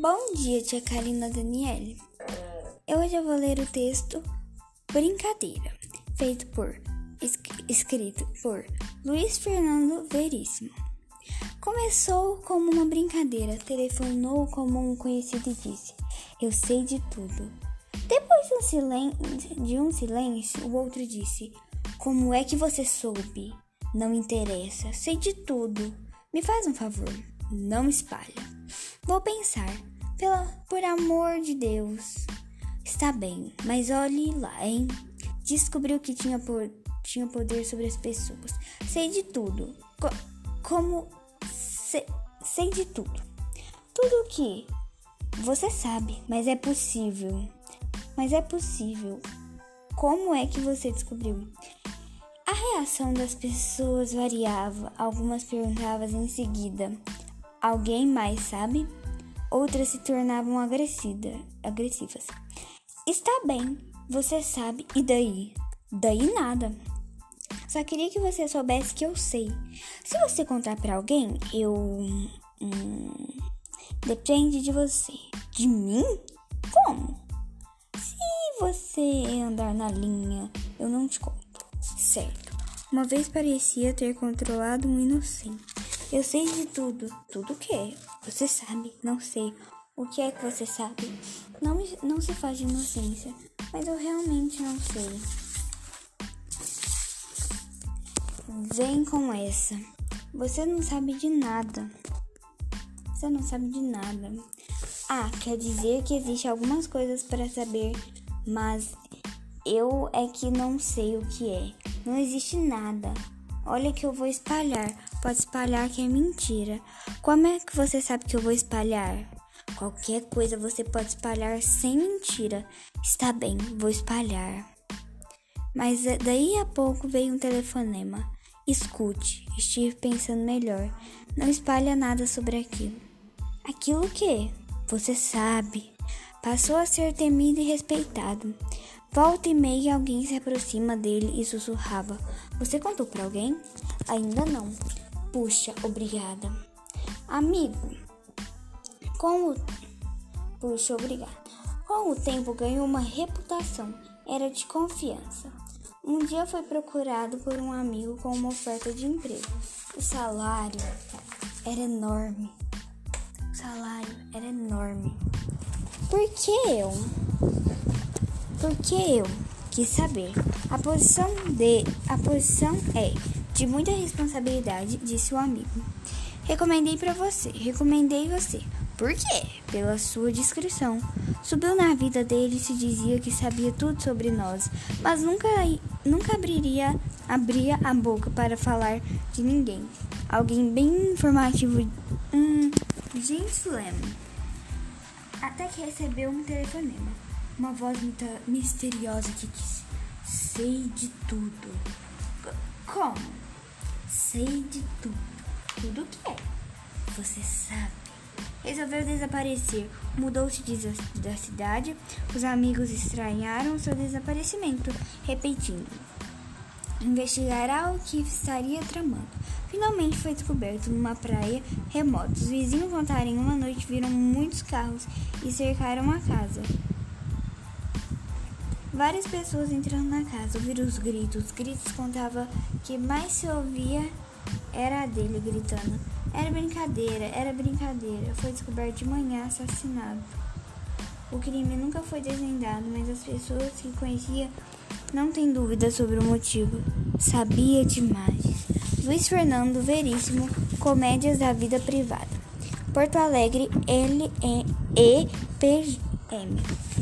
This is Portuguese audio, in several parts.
Bom dia, tia Karina Daniele. Eu hoje vou ler o texto Brincadeira, feito por escrito por Luiz Fernando Veríssimo. Começou como uma brincadeira, telefonou como um conhecido e disse: Eu sei de tudo. Depois de um, silêncio, de um silêncio, o outro disse: Como é que você soube? Não interessa, sei de tudo. Me faz um favor, não espalha. Vou pensar. Pela, por amor de Deus. Está bem, mas olhe lá, hein? Descobriu que tinha, por, tinha poder sobre as pessoas. Sei de tudo. Co como. Se, sei de tudo. Tudo que você sabe, mas é possível. Mas é possível. Como é que você descobriu? A reação das pessoas variava. Algumas perguntavam em seguida: Alguém mais sabe? Outras se tornavam agressivas. Está bem, você sabe, e daí? Daí nada. Só queria que você soubesse que eu sei. Se você contar para alguém, eu. Hum, depende de você. De mim? Como? Se você andar na linha, eu não te conto. Certo. Uma vez parecia ter controlado um inocente. Eu sei de tudo. Tudo o que? Você sabe? Não sei. O que é que você sabe? Não, não se faz de inocência, mas eu realmente não sei. Vem com essa. Você não sabe de nada. Você não sabe de nada. Ah, quer dizer que existe algumas coisas para saber, mas eu é que não sei o que é. Não existe nada. Olha que eu vou espalhar. Pode espalhar que é mentira. Como é que você sabe que eu vou espalhar? Qualquer coisa você pode espalhar sem mentira. Está bem, vou espalhar. Mas eh, daí a pouco veio um telefonema. Escute, estive pensando melhor. Não espalha nada sobre aquilo. Aquilo que? Você sabe. Passou a ser temido e respeitado. Volta e meia alguém se aproxima dele e sussurrava: Você contou para alguém? Ainda não. Puxa, obrigada. Amigo, com o. Puxa, obrigada. Com o tempo ganhou uma reputação, era de confiança. Um dia foi procurado por um amigo com uma oferta de emprego. O salário era enorme. O salário era enorme. Por que eu? Porque eu quis saber. A posição de a posição é de muita responsabilidade, disse o amigo. Recomendei para você, recomendei você. Por quê? Pela sua descrição. Subiu na vida dele e se dizia que sabia tudo sobre nós, mas nunca, nunca abriria, abria a boca para falar de ninguém. Alguém bem informativo. Hum, gente, lembra. Até que recebeu um telefonema uma voz misteriosa que disse: Sei de tudo. Como? Sei de tudo. Tudo o que é? Você sabe. Resolveu desaparecer. Mudou-se da cidade. Os amigos estranharam seu desaparecimento, repetindo: Investigará o que estaria tramando. Finalmente foi descoberto numa praia remota. Os vizinhos contaram em uma noite viram muitos carros e cercaram a casa. Várias pessoas entrando na casa ouviram os gritos. Os gritos contava que mais se ouvia era a dele gritando. Era brincadeira, era brincadeira. Foi descoberto de manhã assassinado. O crime nunca foi desvendado, mas as pessoas que conhecia não têm dúvida sobre o motivo. Sabia demais. Luiz Fernando Veríssimo, Comédias da Vida Privada. Porto Alegre, L E P M.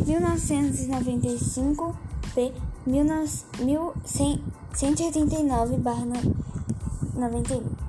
1995 P 1189 91.